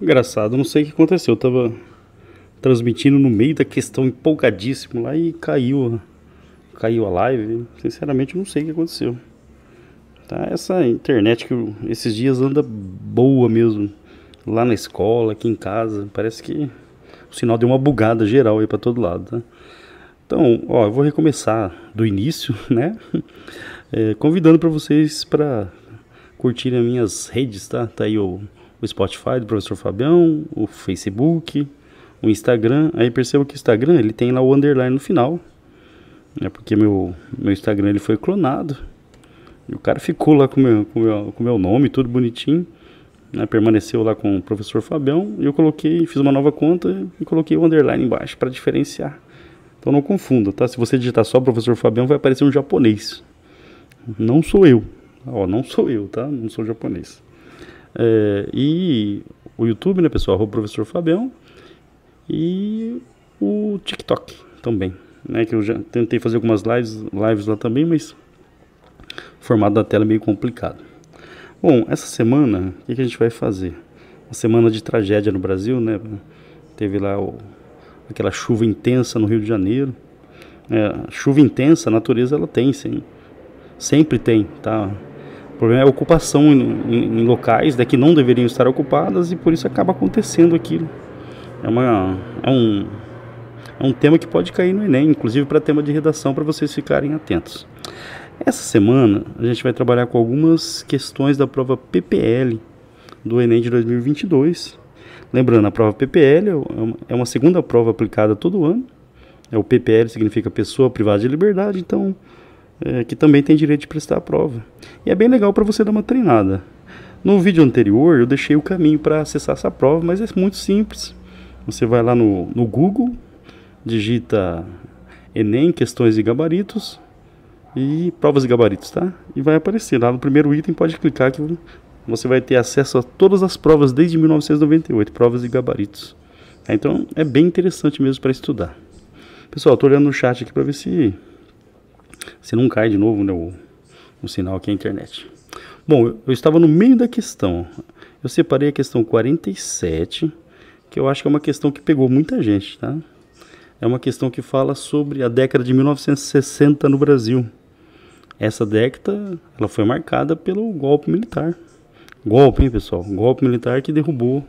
Engraçado, não sei o que aconteceu. Eu tava transmitindo no meio da questão empolgadíssimo lá e caiu, caiu a live. Sinceramente, não sei o que aconteceu. Tá, essa internet que esses dias anda boa mesmo. Lá na escola, aqui em casa. Parece que o sinal deu uma bugada geral aí para todo lado, tá? Então, ó, eu vou recomeçar do início, né? É, convidando para vocês para curtirem as minhas redes, tá? Tá aí o o Spotify do professor Fabião, o Facebook, o Instagram. Aí perceba que o Instagram ele tem lá o underline no final, né? Porque meu meu Instagram ele foi clonado. E o cara ficou lá com meu com meu, com meu nome tudo bonitinho, né? Permaneceu lá com o professor Fabião e eu coloquei, fiz uma nova conta e coloquei o underline embaixo para diferenciar. Então não confunda, tá? Se você digitar só professor Fabião vai aparecer um japonês. Não sou eu. Ó, não sou eu, tá? Não sou japonês. É, e o YouTube, né, pessoal? O professor Fabião. E o TikTok também. Né, que eu já tentei fazer algumas lives, lives lá também, mas o formato da tela é meio complicado. Bom, essa semana, o que, que, a gente vai fazer? Uma semana de tragédia no Brasil, né? Teve lá o, aquela chuva intensa no Rio de Janeiro. É, chuva intensa, a natureza ela tem, sim. Sempre tem, tá? Problema é a ocupação em, em, em locais né, que não deveriam estar ocupadas e por isso acaba acontecendo aquilo. É, uma, é, um, é um tema que pode cair no Enem, inclusive para tema de redação, para vocês ficarem atentos. Essa semana a gente vai trabalhar com algumas questões da prova PPL do Enem de 2022. Lembrando, a prova PPL é, é uma segunda prova aplicada todo ano. É o PPL significa pessoa privada de liberdade, então é, que também tem direito de prestar a prova. E é bem legal para você dar uma treinada. No vídeo anterior eu deixei o caminho para acessar essa prova, mas é muito simples. Você vai lá no, no Google, digita Enem, questões e gabaritos e provas e gabaritos, tá? E vai aparecer lá no primeiro item, pode clicar que você vai ter acesso a todas as provas desde 1998, provas e gabaritos. Então é bem interessante mesmo para estudar. Pessoal, estou olhando no chat aqui para ver se se não cai de novo né, o, o sinal aqui na internet. Bom, eu, eu estava no meio da questão. Eu separei a questão 47, que eu acho que é uma questão que pegou muita gente, tá? É uma questão que fala sobre a década de 1960 no Brasil. Essa década, ela foi marcada pelo golpe militar. Golpe, hein, pessoal? Golpe militar que derrubou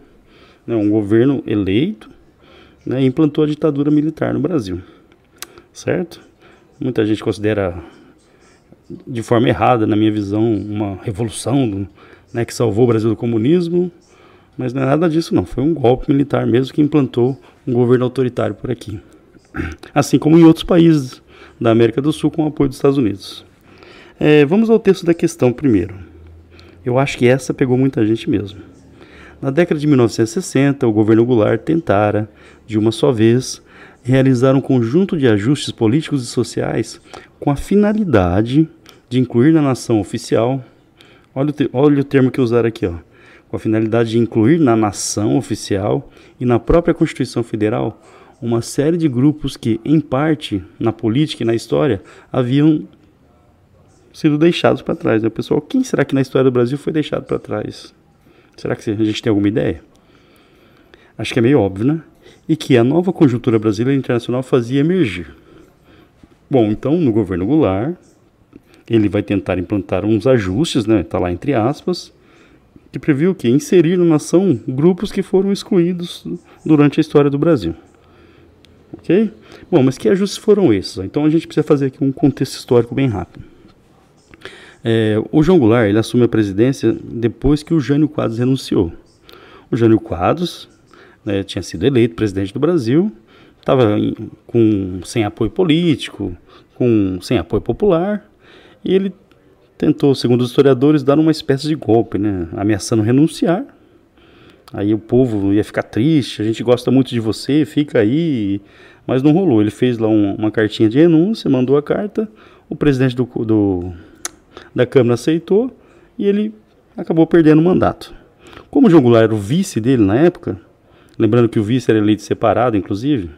né, um governo eleito né, e implantou a ditadura militar no Brasil. Certo? Muita gente considera de forma errada, na minha visão, uma revolução né, que salvou o Brasil do comunismo, mas não é nada disso não, foi um golpe militar mesmo que implantou um governo autoritário por aqui. Assim como em outros países da América do Sul com o apoio dos Estados Unidos. É, vamos ao texto da questão primeiro. Eu acho que essa pegou muita gente mesmo. Na década de 1960, o governo Goulart tentara, de uma só vez, realizar um conjunto de ajustes políticos e sociais com a finalidade de incluir na nação oficial, olha o, olha o termo que usaram aqui, ó, com a finalidade de incluir na nação oficial e na própria Constituição Federal uma série de grupos que, em parte, na política e na história, haviam sido deixados para trás. Né? Pessoal, quem será que na história do Brasil foi deixado para trás? Será que a gente tem alguma ideia? Acho que é meio óbvio, né? E que a nova conjuntura brasileira e internacional fazia emergir. Bom, então, no governo Goulart, ele vai tentar implantar uns ajustes, né, está lá entre aspas, que previu que inserir na nação grupos que foram excluídos durante a história do Brasil. Ok? Bom, mas que ajustes foram esses? Então a gente precisa fazer aqui um contexto histórico bem rápido. É, o João Goulart ele assume a presidência depois que o Jânio Quadros renunciou. O Jânio Quadros né, tinha sido eleito presidente do Brasil, estava com sem apoio político, com sem apoio popular, e ele tentou, segundo os historiadores, dar uma espécie de golpe, né, ameaçando renunciar. Aí o povo ia ficar triste, a gente gosta muito de você, fica aí, mas não rolou. Ele fez lá um, uma cartinha de renúncia, mandou a carta, o presidente do, do, da Câmara aceitou e ele acabou perdendo o mandato. Como o João Goulart era o vice dele na época, Lembrando que o vice era eleito separado, inclusive.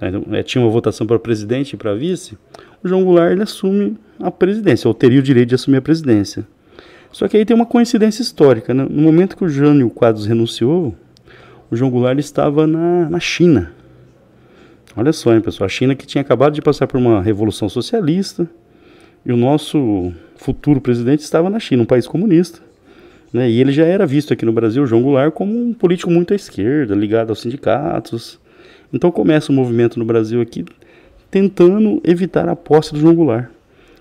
Né, então, é, tinha uma votação para presidente e para vice. O João Goulart ele assume a presidência, ou teria o direito de assumir a presidência. Só que aí tem uma coincidência histórica. Né? No momento que o Jânio Quadros renunciou, o João Goulart estava na, na China. Olha só, hein, pessoal, a China que tinha acabado de passar por uma revolução socialista e o nosso futuro presidente estava na China, um país comunista. Né? E ele já era visto aqui no Brasil, João Goulart, como um político muito à esquerda, ligado aos sindicatos. Então começa o um movimento no Brasil aqui tentando evitar a posse do João Goulart.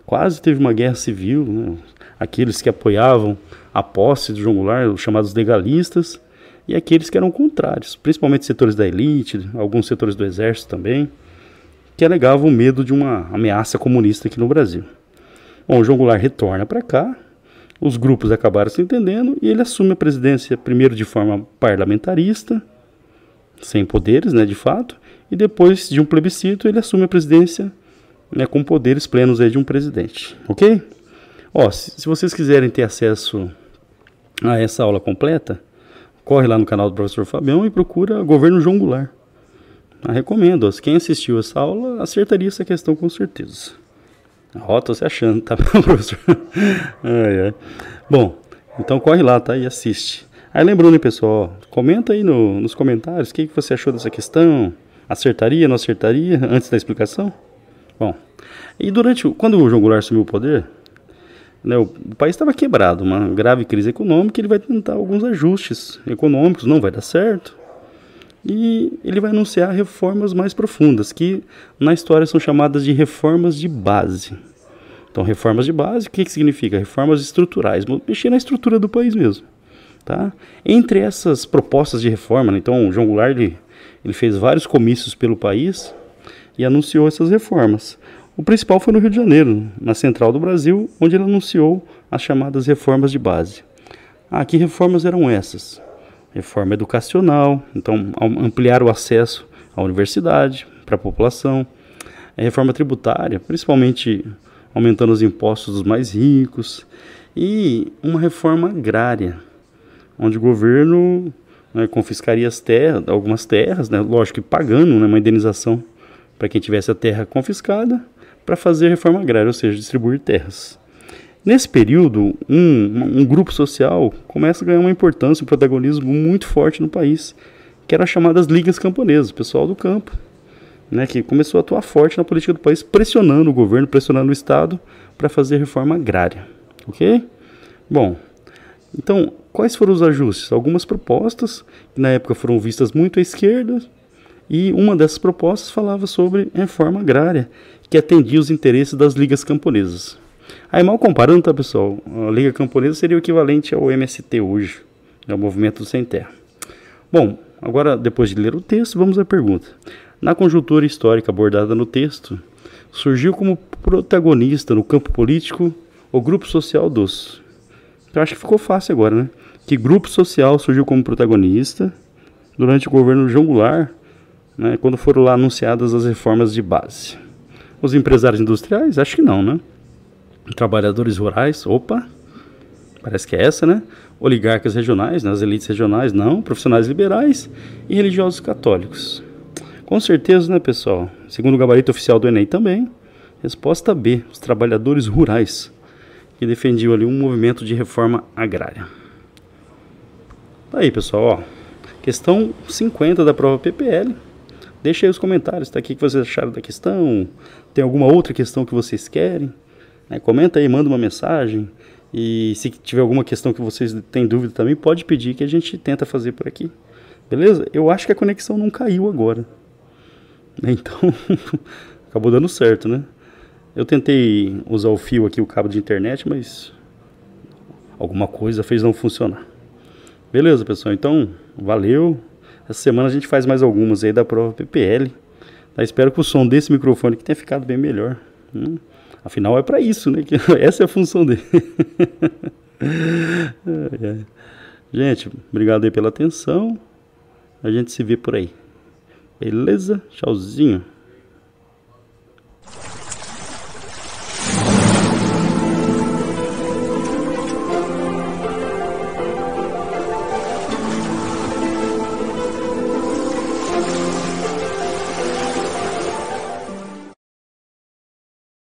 Quase teve uma guerra civil, né? aqueles que apoiavam a posse do João Goulart, os chamados legalistas, e aqueles que eram contrários, principalmente setores da elite, alguns setores do exército também, que alegavam medo de uma ameaça comunista aqui no Brasil. Bom, o João Goulart retorna para cá, os grupos acabaram se entendendo e ele assume a presidência primeiro de forma parlamentarista, sem poderes, né, de fato, e depois de um plebiscito ele assume a presidência né, com poderes plenos aí de um presidente, ok? Ó, se, se vocês quiserem ter acesso a essa aula completa, corre lá no canal do professor Fabião e procura Governo João Goulart. Eu recomendo, ó, quem assistiu essa aula acertaria essa questão com certeza. Ó, tô se achando, tá professor? ai, ai. Bom, então corre lá, tá? E assiste. Aí lembrando, hein, pessoal, comenta aí no, nos comentários o que, que você achou dessa questão. Acertaria, não acertaria, antes da explicação? Bom, e durante, quando o João Goulart assumiu o poder, né, o, o país estava quebrado, uma grave crise econômica, ele vai tentar alguns ajustes econômicos, não vai dar certo, e ele vai anunciar reformas mais profundas, que na história são chamadas de reformas de base. Então, reformas de base, o que, que significa? Reformas estruturais, mexer na estrutura do país mesmo. Tá? Entre essas propostas de reforma, né, então, o João Goulart ele, ele fez vários comícios pelo país e anunciou essas reformas. O principal foi no Rio de Janeiro, na central do Brasil, onde ele anunciou as chamadas reformas de base. Ah, que reformas eram essas? Reforma educacional, então ampliar o acesso à universidade para a população, a reforma tributária, principalmente aumentando os impostos dos mais ricos, e uma reforma agrária, onde o governo né, confiscaria as terras, algumas terras, né, lógico que pagando né, uma indenização para quem tivesse a terra confiscada, para fazer reforma agrária, ou seja, distribuir terras. Nesse período, um, um, grupo social começa a ganhar uma importância, um protagonismo muito forte no país, que eram as chamadas ligas camponesas, o pessoal do campo, né, que começou a atuar forte na política do país, pressionando o governo, pressionando o Estado para fazer reforma agrária. Ok? Bom, então, quais foram os ajustes? Algumas propostas, que na época foram vistas muito à esquerda, e uma dessas propostas falava sobre reforma agrária, que atendia os interesses das ligas camponesas. Aí, mal comparando, tá, pessoal? A Liga Camponesa seria o equivalente ao MST hoje, é o Movimento Sem Terra. Bom, agora, depois de ler o texto, vamos à pergunta. Na conjuntura histórica abordada no texto, surgiu como protagonista no campo político o grupo social dos. Eu acho que ficou fácil agora, né? Que grupo social surgiu como protagonista durante o governo João Goulart, né, quando foram lá anunciadas as reformas de base. Os empresários industriais? Acho que não, né? Trabalhadores rurais, opa, parece que é essa, né? Oligarcas regionais, nas né? elites regionais, não, profissionais liberais e religiosos católicos. Com certeza, né, pessoal? Segundo o gabarito oficial do Enem também, resposta B, os trabalhadores rurais, que defendiam ali um movimento de reforma agrária. Tá aí, pessoal, ó. Questão 50 da prova PPL. Deixa aí os comentários, tá aqui o que vocês acharam da questão. Tem alguma outra questão que vocês querem? Né? Comenta aí, manda uma mensagem. E se tiver alguma questão que vocês têm dúvida também, pode pedir que a gente tenta fazer por aqui. Beleza? Eu acho que a conexão não caiu agora. Então, acabou dando certo, né? Eu tentei usar o fio aqui, o cabo de internet, mas alguma coisa fez não funcionar. Beleza, pessoal? Então, valeu. Essa semana a gente faz mais algumas aí da prova PPL. Tá? Espero que o som desse microfone aqui tenha ficado bem melhor. Hum? Afinal, é para isso, né? Que essa é a função dele. Gente, obrigado aí pela atenção. A gente se vê por aí. Beleza? Tchauzinho.